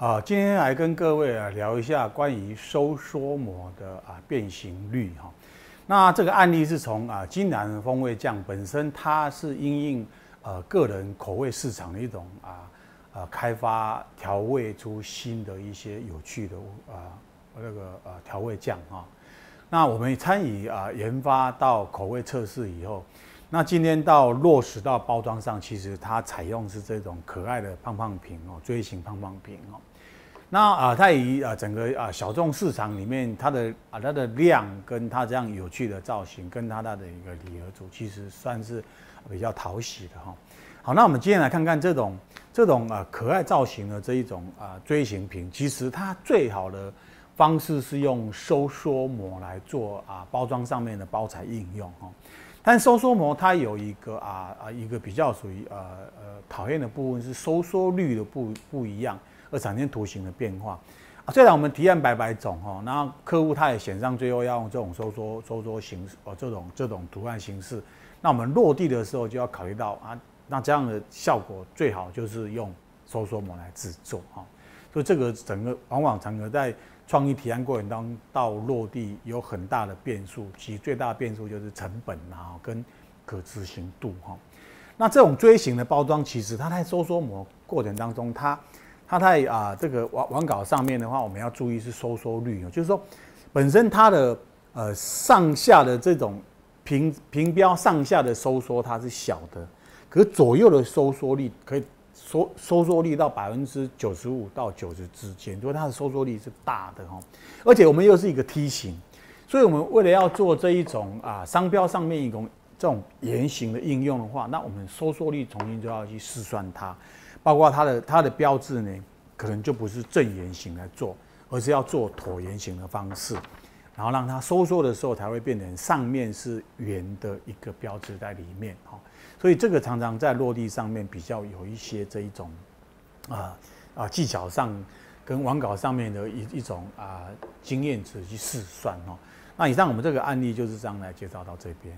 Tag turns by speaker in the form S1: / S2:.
S1: 啊，今天来跟各位啊聊一下关于收缩膜的啊变形率哈。那这个案例是从啊金兰风味酱本身，它是因应呃个人口味市场的一种啊啊开发调味出新的一些有趣的啊那个啊调味酱哈。那我们参与啊研发到口味测试以后，那今天到落实到包装上，其实它采用是这种可爱的胖胖瓶哦，锥形胖胖瓶哦。那啊，它以啊整个啊小众市场里面，它的啊它的量跟它这样有趣的造型，跟它它的一个礼盒组，其实算是比较讨喜的哈。好，那我们今天来看看这种这种啊可爱造型的这一种啊锥形瓶，其实它最好的方式是用收缩膜来做啊包装上面的包材应用哈。但收缩膜它有一个啊啊一个比较属于呃呃讨厌的部分是收缩率的不不一样。而产生图形的变化啊，虽然我们提案百百种哈，那客户他也选上最后要用这种收缩收缩形式哦，这种这种图案形式，那我们落地的时候就要考虑到啊，那这样的效果最好就是用收缩膜来制作哈，所以这个整个往往整个在创意提案过程当中到落地有很大的变数，其最大的变数就是成本啊跟可执行度哈。那这种锥形的包装，其实它在收缩膜过程当中它。它在啊这个网网稿上面的话，我们要注意是收缩率，就是说本身它的呃上下的这种平平标上下的收缩它是小的，可是左右的收缩力可以收收缩力到百分之九十五到九十之间，所以它的收缩力是大的哈。而且我们又是一个梯形，所以我们为了要做这一种啊商标上面一种这种圆形的应用的话，那我们收缩力重新就要去试算它。包括它的它的标志呢，可能就不是正圆形来做，而是要做椭圆形的方式，然后让它收缩的时候才会变成上面是圆的一个标志在里面哈。所以这个常常在落地上面比较有一些这一种啊啊技巧上跟网稿上面的一一种啊经验值去试算哦。那以上我们这个案例就是这样来介绍到这边。